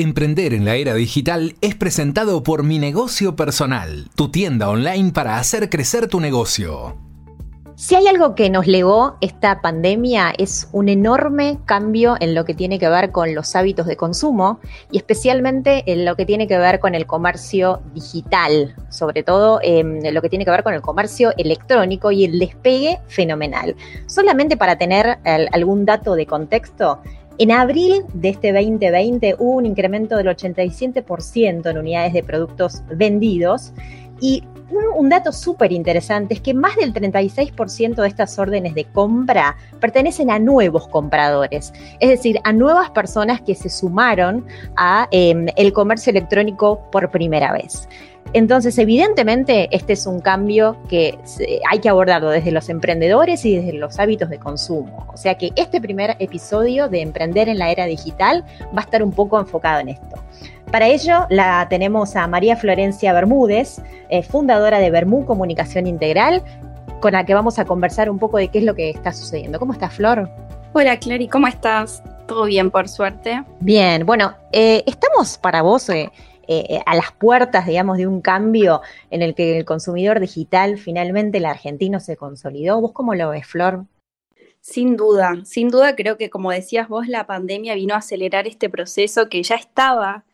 Emprender en la era digital es presentado por Mi Negocio Personal, tu tienda online para hacer crecer tu negocio. Si hay algo que nos legó esta pandemia es un enorme cambio en lo que tiene que ver con los hábitos de consumo y especialmente en lo que tiene que ver con el comercio digital, sobre todo en lo que tiene que ver con el comercio electrónico y el despegue fenomenal. Solamente para tener algún dato de contexto, en abril de este 2020 hubo un incremento del 87% en unidades de productos vendidos y un, dato súper interesante es que más del 36% de estas órdenes de compra pertenecen a nuevos compradores, es decir, a nuevas personas que se sumaron a em, el comercio electrónico por primera vez. Entonces, evidentemente, este es un cambio que hay que abordarlo desde los emprendedores y desde los hábitos de consumo. O sea que este primer episodio de Emprender en la Era Digital va a estar un poco enfocado en esto. Para ello, la tenemos a María Florencia Bermúdez, eh, fundadora de Bermú Comunicación Integral, con la que vamos a conversar un poco de qué es lo que está sucediendo. ¿Cómo estás, Flor? Hola, Clary, ¿cómo estás? Todo bien, por suerte. Bien, bueno, eh, estamos para vos eh, eh, a las puertas, digamos, de un cambio en el que el consumidor digital finalmente el argentino se consolidó. ¿Vos cómo lo ves, Flor? Sin duda, sin duda creo que como decías vos, la pandemia vino a acelerar este proceso que ya estaba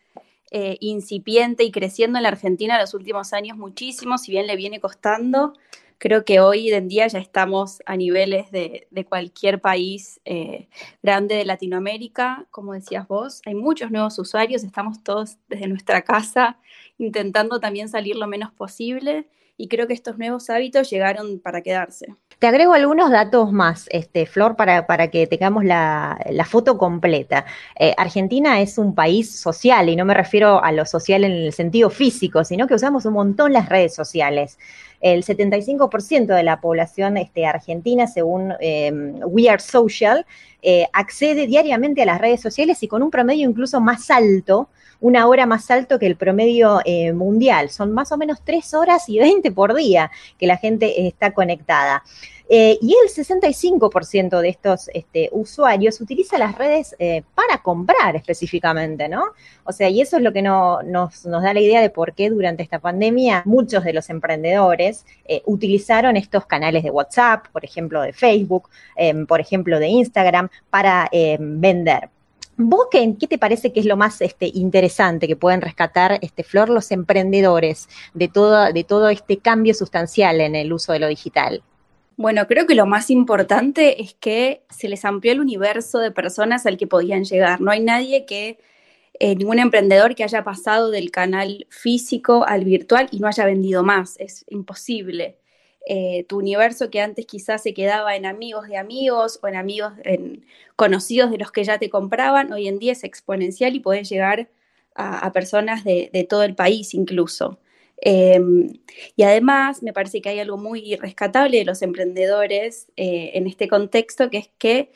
eh, incipiente y creciendo en la Argentina en los últimos años muchísimo, si bien le viene costando, Creo que hoy en día ya estamos a niveles de, cualquier país eh, grande de Latinoamérica, como decías vos. Hay muchos nuevos usuarios, estamos todos desde nuestra casa intentando también salir lo menos posible y creo que estos nuevos hábitos llegaron para quedarse. Te agrego algunos datos más, este, Flor, para, para que tengamos la, foto completa. Eh, Argentina es un país social y no me refiero a lo social en el sentido físico, sino que usamos un montón las redes sociales. El 75% de la población este, argentina, según em, We Are Social, eh, accede diariamente a las redes sociales y con un promedio incluso más alto, una hora más alto que el promedio eh, mundial. Son más o menos 3 horas y 20 por día que la gente está conectada. Eh, y el 65% de estos este, usuarios utiliza las redes eh, para comprar específicamente, ¿no? O sea, y eso es lo que nos, da la idea de por qué durante esta pandemia muchos de los emprendedores eh, utilizaron estos canales de WhatsApp, por ejemplo, de Facebook, por ejemplo, de Instagram, para vender. ¿Vos qué, te parece que es lo más este, interesante que pueden rescatar, este, Flor, los emprendedores de todo, de todo este cambio sustancial en el uso de lo digital? Bueno, creo que lo más importante es que se les amplió el universo de personas al que podían llegar. No hay nadie que, eh, ningún emprendedor que haya pasado del canal físico al virtual y no haya vendido más. Es imposible. Eh, tu universo que antes quizás se quedaba en amigos de amigos o en amigos conocidos de los que ya te compraban, hoy en día es exponencial y puedes llegar a, personas de, todo el país incluso. Em, y además me parece que hay algo muy rescatable de los emprendedores eh, en este contexto, que es que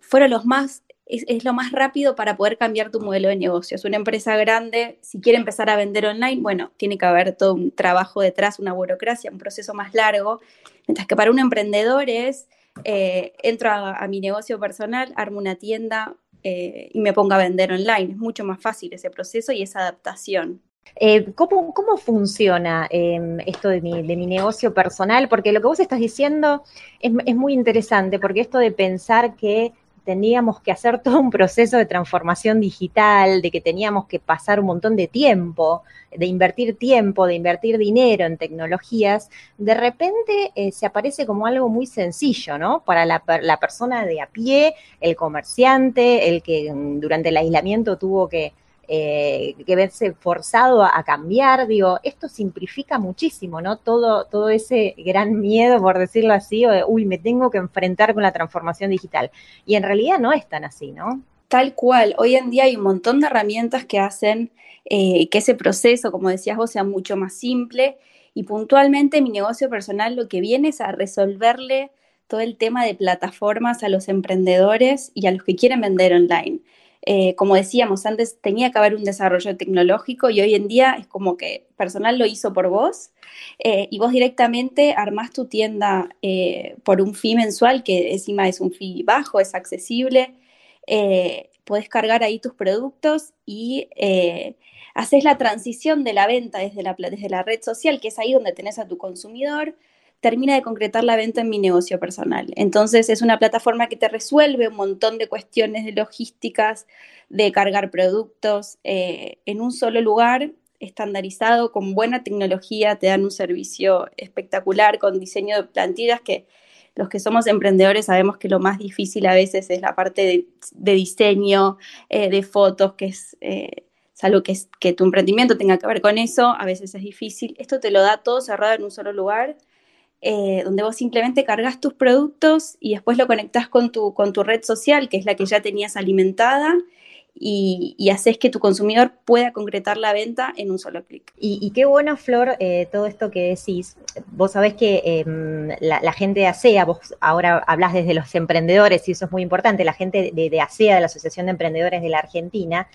fueron los más, es, lo más rápido para poder cambiar tu modelo de negocios. Una empresa grande, si quiere empezar a vender online, bueno, tiene que haber todo un trabajo detrás, una burocracia, un proceso más largo, mientras que para un emprendedor es, eh, entro a, mi negocio personal, armo una tienda, eh, y me pongo a vender online. Es mucho más fácil ese proceso y esa adaptación. Eh, ¿cómo, funciona em, esto de mi, negocio personal? Porque lo que vos estás diciendo es, muy interesante, porque esto de pensar que teníamos que hacer todo un proceso de transformación digital, de que teníamos que pasar un montón de tiempo, de invertir tiempo, de invertir dinero en tecnologías, de repente eh, se aparece como algo muy sencillo, ¿no? Para la, la persona de a pie, el comerciante, el que mm, durante el aislamiento tuvo que eh, que verse forzado a, cambiar, digo, esto simplifica muchísimo, ¿no? Todo, todo ese gran miedo, por decirlo así, o de, uy, me tengo que enfrentar con la transformación digital. Y en realidad no es tan así, ¿no? Tal cual, hoy en día hay un montón de herramientas que hacen eh, que ese proceso, como decías vos, sea mucho más simple y puntualmente mi negocio personal lo que viene es a resolverle todo el tema de plataformas a los emprendedores y a los que quieren vender online. Eh, como decíamos antes, tenía que haber un desarrollo tecnológico y hoy en día es como que personal lo hizo por vos eh, y vos directamente armás tu tienda eh, por un fee mensual que encima es un fee bajo, es accesible. podés cargar ahí tus productos y haces la transición de la venta desde la, desde la red social, que es ahí donde tenés a tu consumidor, termina de concretar la venta en mi negocio personal. Entonces es una plataforma que te resuelve un montón de cuestiones de logísticas, de cargar productos eh, en un solo lugar, estandarizado, con buena tecnología, te dan un servicio espectacular con diseño de plantillas que los que somos emprendedores sabemos que lo más difícil a veces es la parte de, diseño, eh, de fotos, que es... Eh, algo que, que tu emprendimiento tenga que ver con eso, a veces es difícil. Esto te lo da todo cerrado en un solo lugar eh, donde vos simplemente cargas tus productos y después lo conectás con tu, con tu red social, que es la que ya tenías alimentada, y, y haces que tu consumidor pueda concretar la venta en un solo clic. Y, qué bueno, Flor, eh, todo esto que decís. Vos sabés que em, la, gente de ASEA, vos ahora hablas desde los emprendedores y eso es muy importante, la gente de, de ASEA, de la Asociación de Emprendedores de la Argentina,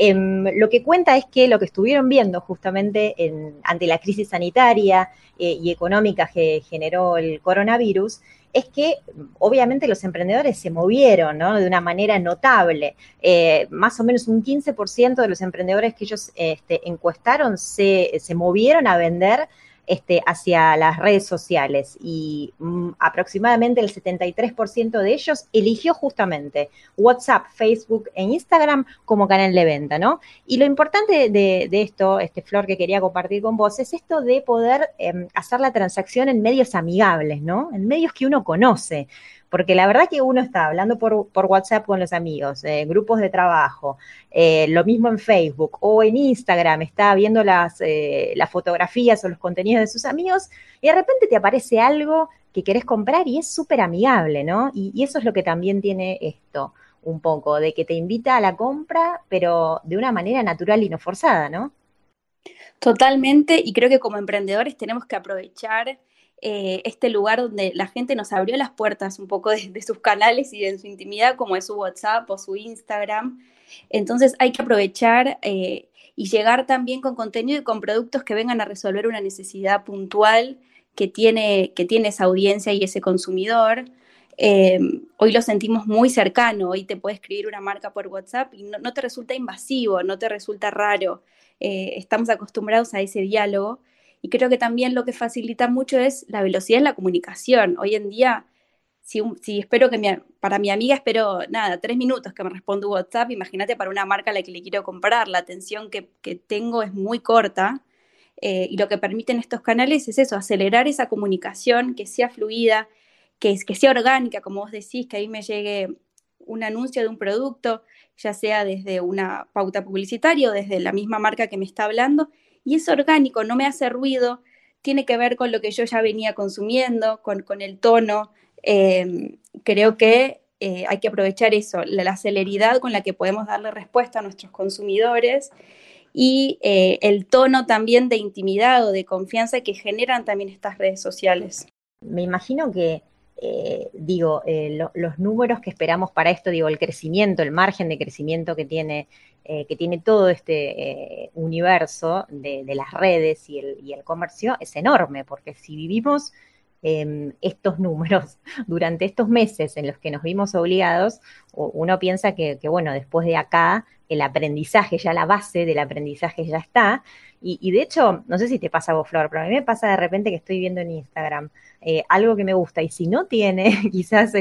Em, lo que cuenta es que lo que estuvieron viendo justamente ante la crisis sanitaria eh, y económica que generó el coronavirus es que obviamente los emprendedores se movieron de una manera notable. Eh, más o menos un 15% de los emprendedores que ellos este, encuestaron se movieron a vender este, hacia las redes sociales y mm, aproximadamente el 73% de ellos eligió justamente WhatsApp, Facebook e Instagram como canal de venta, ¿no? Y lo importante de, esto, este Flor que quería compartir con vos, es esto de poder em, hacer la transacción en medios amigables, ¿no? En medios que uno conoce porque la verdad que uno está hablando por, WhatsApp con los amigos, eh, grupos de trabajo, eh, lo mismo en Facebook o en Instagram, está viendo las, eh, las fotografías o los contenidos de sus amigos y de repente te aparece algo que querés comprar y es súper amigable, ¿no? Y eso es lo que también tiene esto un poco, de que te invita a la compra, pero de una manera natural y no forzada, ¿no? Totalmente, y creo que como emprendedores tenemos que aprovechar eh, este lugar donde la gente nos abrió las puertas un poco de, sus canales y de su intimidad, como es su WhatsApp o su Instagram. Entonces hay que aprovechar eh, y llegar también con contenido y con productos que vengan a resolver una necesidad puntual que tiene, que tiene esa audiencia y ese consumidor. Eh, hoy lo sentimos muy cercano, hoy te puede escribir una marca por WhatsApp y no, te resulta invasivo, no te resulta raro. estamos acostumbrados a ese diálogo y creo que también lo que facilita mucho es la velocidad en la comunicación. Hoy en día, si, espero que para mi amiga espero, nada, tres minutos que me responda WhatsApp, imagínate para una marca a la que le quiero comprar, la atención que, tengo es muy corta. Eh, y lo que permiten estos canales es eso, acelerar esa comunicación, que sea fluida, que, que sea orgánica, como vos decís, que ahí me llegue un anuncio de un producto, ya sea desde una pauta publicitaria o desde la misma marca que me está hablando, y es orgánico, no me hace ruido, tiene que ver con lo que yo ya venía consumiendo, con, el tono. Em, creo que eh, hay que aprovechar eso, la, celeridad con la que podemos darle respuesta a nuestros consumidores y eh, el tono también de intimidad o de confianza que generan también estas redes sociales. Me imagino que eh, digo, eh, los números que esperamos para esto, digo, el crecimiento, el margen de crecimiento que tiene, eh, que tiene todo este universo de, las redes y el, y el, comercio es enorme, porque si vivimos em, estos números durante estos meses en los que nos vimos obligados, uno piensa que, que, bueno, después de acá el aprendizaje, ya la base del aprendizaje ya está, y, de hecho, no sé si te pasa a vos, Flor, pero a mí me pasa de repente que estoy viendo en Instagram eh, algo que me gusta y si no tiene quizás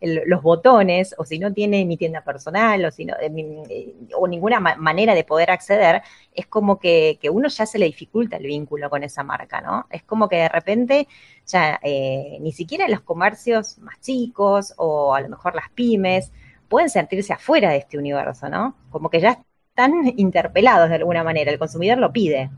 los botones o si no tiene mi tienda personal o, si no, eh, eh, o ninguna manera de poder acceder, es como que, que, uno ya se le dificulta el vínculo con esa marca, ¿no? Es como que de repente ya ni siquiera los comercios más chicos o a lo mejor las pymes pueden sentirse afuera de este universo, ¿no? Como que ya están interpelados de alguna manera, el consumidor lo pide.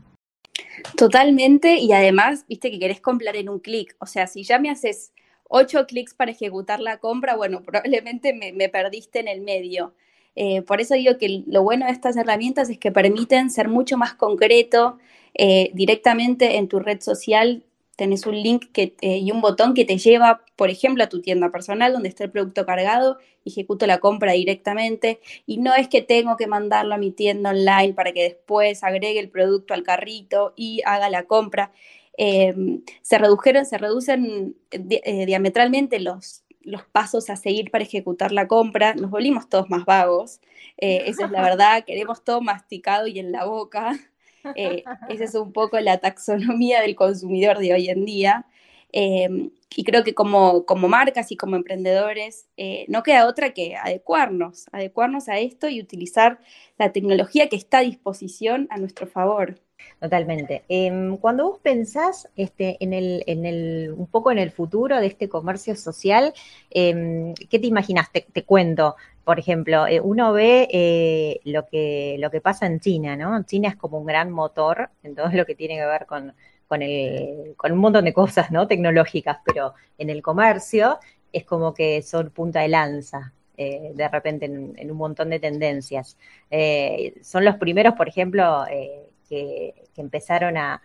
Totalmente, y además, viste que querés comprar en un clic, o sea, si ya me haces ocho clics para ejecutar la compra, bueno, probablemente me, perdiste en el medio. Eh, por eso digo que lo bueno de estas herramientas es que permiten ser mucho más concreto eh, directamente en tu red social tenés un link que, y un botón que te lleva, por ejemplo, a tu tienda personal donde está el producto cargado, ejecuto la compra directamente y no es que tengo que mandarlo a mi tienda online para que después agregue el producto al carrito y haga la compra. Em, se redujeron, se reducen eh, diametralmente los, los pasos a seguir para ejecutar la compra, nos volvimos todos más vagos. Eh, esa es la verdad, queremos todo masticado y en la boca. Eh, esa es un poco la taxonomía del consumidor de hoy en día. Em, y creo que como, como marcas y como emprendedores eh, no queda otra que adecuarnos, adecuarnos a esto y utilizar la tecnología que está a disposición a nuestro favor. Totalmente. Em, cuando vos pensás este, en, el, en el, un poco en el futuro de este comercio social, em, ¿qué te imaginas? Te, cuento, por ejemplo, eh, uno ve eh, lo, que, lo que pasa en China, ¿no? China es como un gran motor en todo lo que tiene que ver con con, el, con un montón de cosas ¿no? tecnológicas, pero en el comercio es como que son punta de lanza. Eh, de repente en, un montón de tendencias. Eh, son los primeros, por ejemplo, eh, que, empezaron a,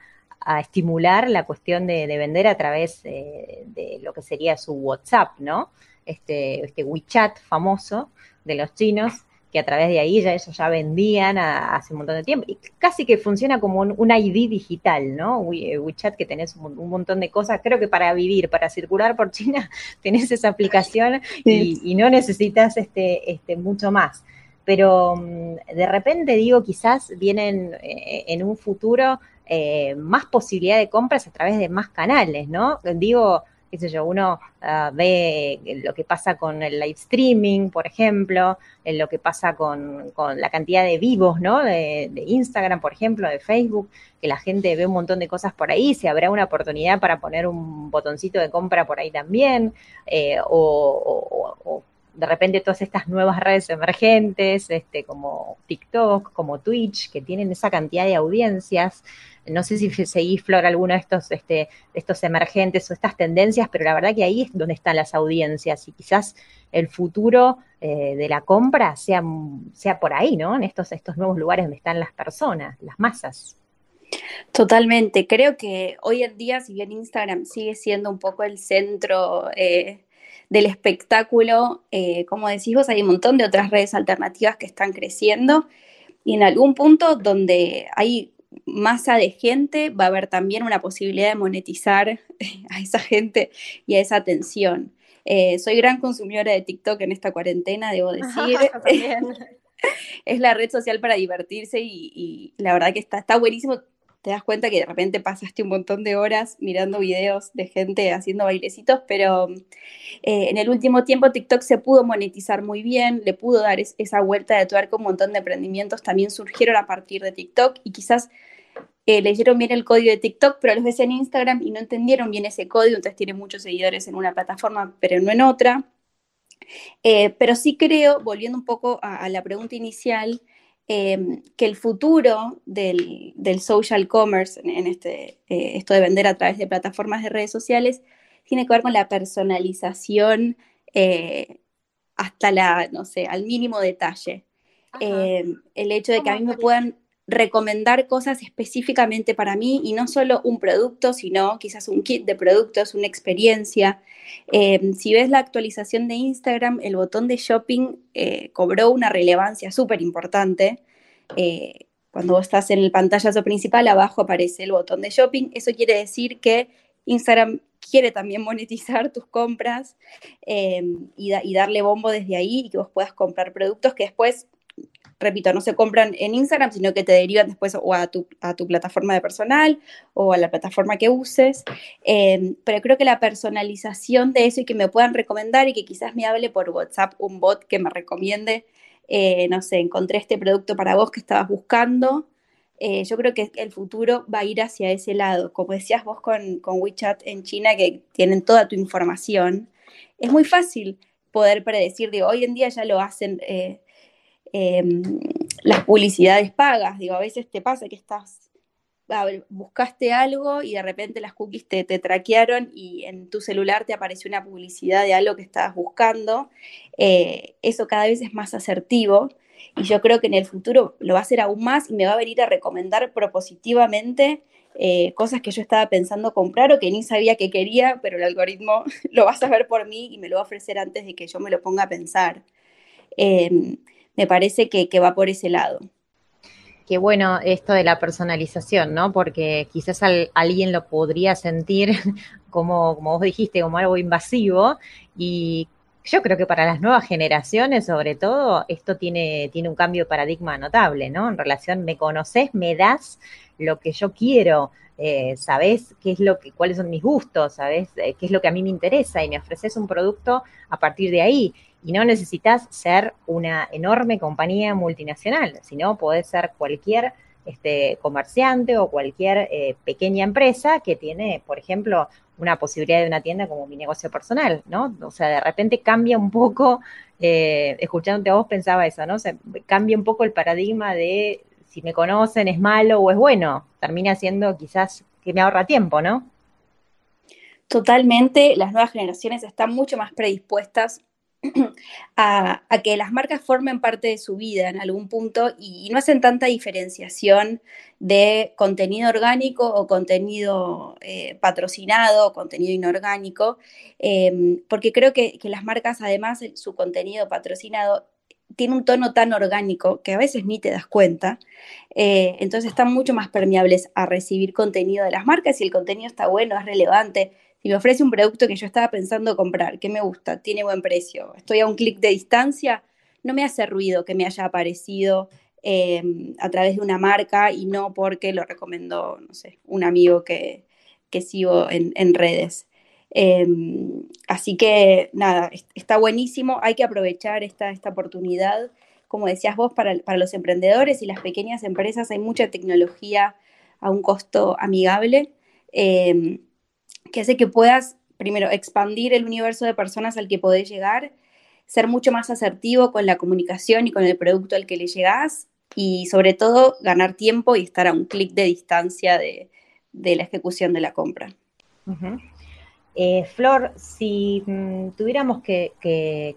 estimular la cuestión de, vender a través de lo que sería su WhatsApp, ¿no? Este, este WeChat famoso de los chinos, que a través de ahí ya ellos ya vendían hace un montón de tiempo. Y casi que funciona como un, ID digital, ¿no? Eh, WeChat, que tenés un, montón de cosas. Creo que para vivir, para circular por China, tenés esa aplicación y, no necesitas este, este, mucho más. Pero mm, de repente digo, quizás vienen eh, en un futuro eh, más posibilidad de compras a través de más canales, ¿no? Digo, qué sé yo, uno ah, ve lo que pasa con el live streaming, por ejemplo, en lo que pasa con, la cantidad de vivos, ¿no? De, Instagram, por ejemplo, de Facebook, que la gente ve un montón de cosas por ahí, si habrá una oportunidad para poner un botoncito de compra por ahí también, eh, o, de repente todas estas nuevas redes emergentes, este, como TikTok, como Twitch, que tienen esa cantidad de audiencias, no sé si seguís, Flor, alguno de estos, este, estos emergentes o estas tendencias, pero la verdad que ahí es donde están las audiencias y quizás el futuro eh, de la compra sea, sea por ahí, ¿no? En estos, estos nuevos lugares donde están las personas, las masas. Totalmente. Creo que hoy en día, si bien Instagram sigue siendo un poco el centro eh, del espectáculo, eh, como decís vos, hay un montón de otras redes alternativas que están creciendo y en algún punto donde hay masa de gente, va a haber también una posibilidad de monetizar a esa gente y a esa atención. Eh, soy gran consumidora de TikTok en esta cuarentena, debo decir. es la red social para divertirse y, la verdad que está, está buenísimo. Te das cuenta que de repente pasaste un montón de horas mirando videos de gente haciendo bailecitos, pero eh, en el último tiempo TikTok se pudo monetizar muy bien, le pudo dar esa vuelta de tuerca, un montón de emprendimientos también surgieron a partir de TikTok y quizás eh, leyeron bien el código de TikTok, pero los ves en Instagram y no entendieron bien ese código, entonces tiene muchos seguidores en una plataforma, pero no en otra. Eh, pero sí creo, volviendo un poco a, la pregunta inicial, em, que el futuro del, social commerce, en, este, eh, esto de vender a través de plataformas de redes sociales, tiene que ver con la personalización hasta la, no sé, al mínimo detalle. Em, el hecho de que a mí me puedan recomendar cosas específicamente para mí y no solo un producto, sino quizás un kit de productos, una experiencia. Eh, si ves la actualización de Instagram, el botón de shopping eh, cobró una relevancia súper importante. Eh, cuando vos estás en el pantallazo principal, abajo aparece el botón de shopping. Eso quiere decir que Instagram quiere también monetizar tus compras y, y darle bombo desde ahí y que vos puedas comprar productos que después repito, no se compran en Instagram, sino que te derivan después o a tu, a tu plataforma de personal o a la plataforma que uses. Em, pero creo que la personalización de eso y que me puedan recomendar y que quizás me hable por WhatsApp un bot que me recomiende, eh, no sé, encontré este producto para vos que estabas buscando. Eh, yo creo que el futuro va a ir hacia ese lado. Como decías vos con, con WeChat en China, que tienen toda tu información, es muy fácil poder predecir, digo, hoy en día ya lo hacen eh, Em, las publicidades pagas. Digo, a veces te pasa que estás, buscaste algo y de repente las cookies te, te, traquearon y en tu celular te apareció una publicidad de algo que estabas buscando. Eh, eso cada vez es más asertivo y yo creo que en el futuro lo va a hacer aún más y me va a venir a recomendar propositivamente eh, cosas que yo estaba pensando comprar o que ni sabía que quería, pero el algoritmo lo va a saber por mí y me lo va a ofrecer antes de que yo me lo ponga a pensar. Em, me parece que, va por ese lado. Qué bueno esto de la personalización, ¿no? Porque quizás alguien lo podría sentir como, como vos dijiste, como algo invasivo y yo creo que para las nuevas generaciones, sobre todo, esto tiene, tiene un cambio de paradigma notable, ¿no? En relación, me conoces, me das lo que yo quiero, eh, sabes qué es lo que, cuáles son mis gustos, sabes eh, qué es lo que a mí me interesa y me ofreces un producto a partir de ahí. Y no necesitas ser una enorme compañía multinacional, sino podés ser cualquier este, comerciante o cualquier eh, pequeña empresa que tiene, por ejemplo, una posibilidad de una tienda como mi negocio personal, ¿no? O sea, de repente cambia un poco, eh, escuchándote a vos pensaba eso, ¿no? Cambia un poco el paradigma de si me conocen es malo o es bueno, termina siendo quizás que me ahorra tiempo, ¿no? Totalmente, las nuevas generaciones están mucho más predispuestas a, que las marcas formen parte de su vida en algún punto y, no hacen tanta diferenciación de contenido orgánico o contenido eh, patrocinado o contenido inorgánico, em, porque creo que, las marcas además su contenido patrocinado tiene un tono tan orgánico que a veces ni te das cuenta, eh, entonces están mucho más permeables a recibir contenido de las marcas y el contenido está bueno, es relevante, si me ofrece un producto que yo estaba pensando comprar, que me gusta, tiene buen precio, estoy a un clic de distancia, no me hace ruido que me haya aparecido em, a través de una marca y no porque lo recomendó, no sé, un amigo que, sigo en, redes. Em, así que nada, está buenísimo, hay que aprovechar esta, esta oportunidad. Como decías vos, para, para, los emprendedores y las pequeñas empresas hay mucha tecnología a un costo amigable. Em, que hace que puedas, primero, expandir el universo de personas al que podés llegar, ser mucho más asertivo con la comunicación y con el producto al que le llegás y sobre todo ganar tiempo y estar a un clic de distancia de, la ejecución de la compra. Eh, Flor, si mm, tuviéramos que,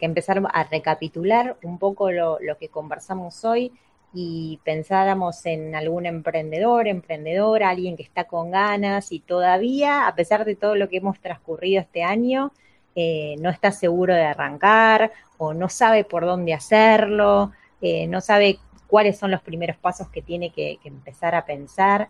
empezar a recapitular un poco lo, lo que conversamos hoy, y pensáramos en algún emprendedor, emprendedora, alguien que está con ganas y todavía, a pesar de todo lo que hemos transcurrido este año, eh, no está seguro de arrancar o no sabe por dónde hacerlo, eh, no sabe cuáles son los primeros pasos que tiene que, empezar a pensar.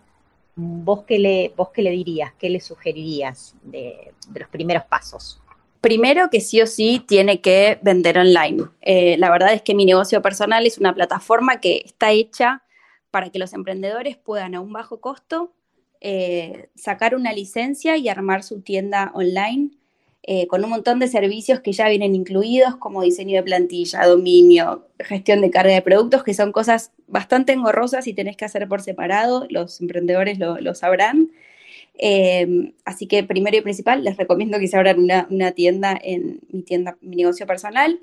¿Vos qué, le, ¿Vos qué le dirías, qué le sugerirías de los primeros pasos? Primero que sí o sí tiene que vender online. Eh, la verdad es que mi negocio personal es una plataforma que está hecha para que los emprendedores puedan a un bajo costo eh, sacar una licencia y armar su tienda online eh, con un montón de servicios que ya vienen incluidos como diseño de plantilla, dominio, gestión de carga de productos, que son cosas bastante engorrosas y tenés que hacer por separado, los emprendedores lo sabrán. Em, así que primero y principal, les recomiendo que se abran una, tienda en mi tienda, mi negocio personal,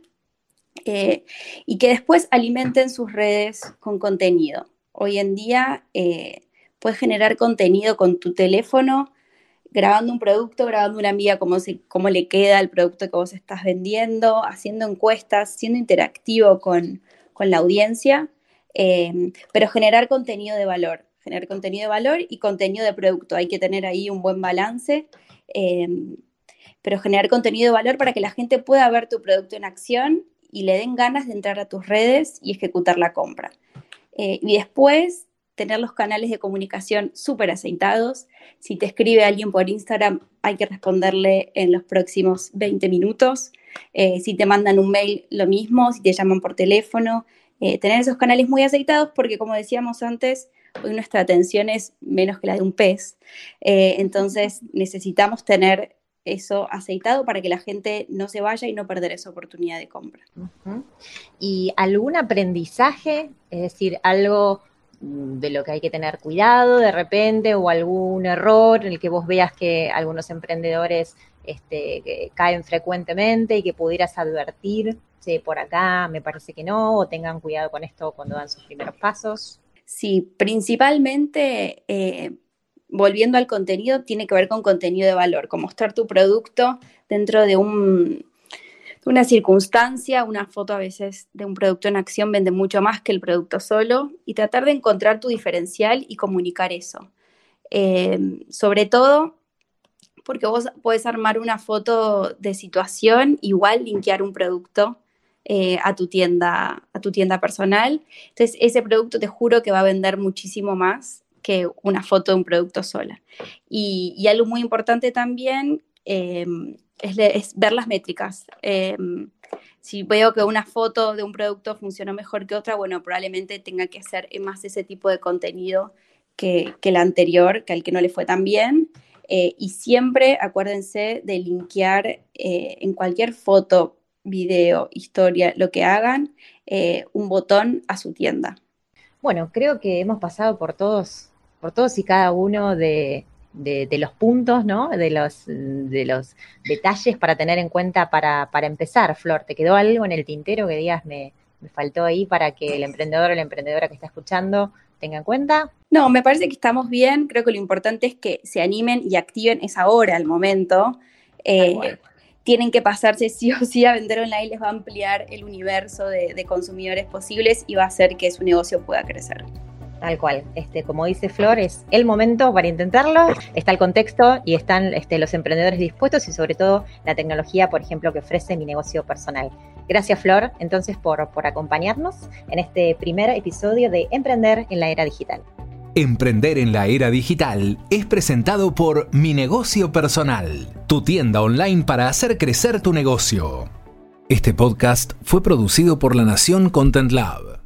eh, y que después alimenten sus redes con contenido. Hoy en día eh, puedes generar contenido con tu teléfono, grabando un producto, grabando una amiga cómo, cómo le queda el producto que vos estás vendiendo, haciendo encuestas, siendo interactivo con, la audiencia, em, pero generar contenido de valor generar contenido de valor y contenido de producto. Hay que tener ahí un buen balance, em, pero generar contenido de valor para que la gente pueda ver tu producto en acción y le den ganas de entrar a tus redes y ejecutar la compra. Eh, y después tener los canales de comunicación súper aceitados. Si te escribe alguien por Instagram, hay que responderle en los próximos 20 minutos. Eh, si te mandan un mail, lo mismo. Si te llaman por teléfono, eh, tener esos canales muy aceitados porque, como decíamos antes, hoy nuestra atención es menos que la de un pez. Eh, entonces necesitamos tener eso aceitado para que la gente no se vaya y no perder esa oportunidad de compra. ¿Y algún aprendizaje? Es decir, algo de lo que hay que tener cuidado de repente o algún error en el que vos veas que algunos emprendedores este, caen frecuentemente y que pudieras advertir, si por acá me parece que no, o tengan cuidado con esto cuando dan sus primeros pasos. Sí, principalmente, eh, volviendo al contenido, tiene que ver con contenido de valor, con mostrar tu producto dentro de una circunstancia, una foto a veces de un producto en acción vende mucho más que el producto solo y tratar de encontrar tu diferencial y comunicar eso. Eh, sobre todo porque vos puedes armar una foto de situación, igual linkear un producto eh, a, tu tienda, a tu tienda personal. Entonces, ese producto te juro que va a vender muchísimo más que una foto de un producto sola. Y, algo muy importante también em, es, ver las métricas. Em, si veo que una foto de un producto funcionó mejor que otra, bueno, probablemente tenga que hacer más ese tipo de contenido que, que el anterior, que al que no le fue tan bien. Eh, y siempre acuérdense de linkear eh, en cualquier foto, video, historia, lo que hagan, eh, un botón a su tienda. Bueno, creo que hemos pasado por todos, por todos y cada uno de, de, los puntos, ¿no? De los, de los detalles para tener en cuenta para, para empezar. Flor, ¿te quedó algo en el tintero que digas me, me faltó ahí para que el emprendedor o la emprendedora que está escuchando tenga en cuenta? No, me parece que estamos bien. Creo que lo importante es que se animen y activen esa hora, al momento. Eh, tienen que pasarse sí o sí a vender online, les va a ampliar el universo de, consumidores posibles y va a hacer que su negocio pueda crecer. Tal cual. Este, como dice Flor, es el momento para intentarlo, está el contexto y están este, los emprendedores dispuestos y sobre todo la tecnología, por ejemplo, que ofrece mi negocio personal. Gracias Flor, entonces, por, por acompañarnos en este primer episodio de Emprender en la Era Digital. Emprender en la Era Digital es presentado por Mi Negocio Personal, tu tienda online para hacer crecer tu negocio. Este podcast fue producido por La Nación Content Lab.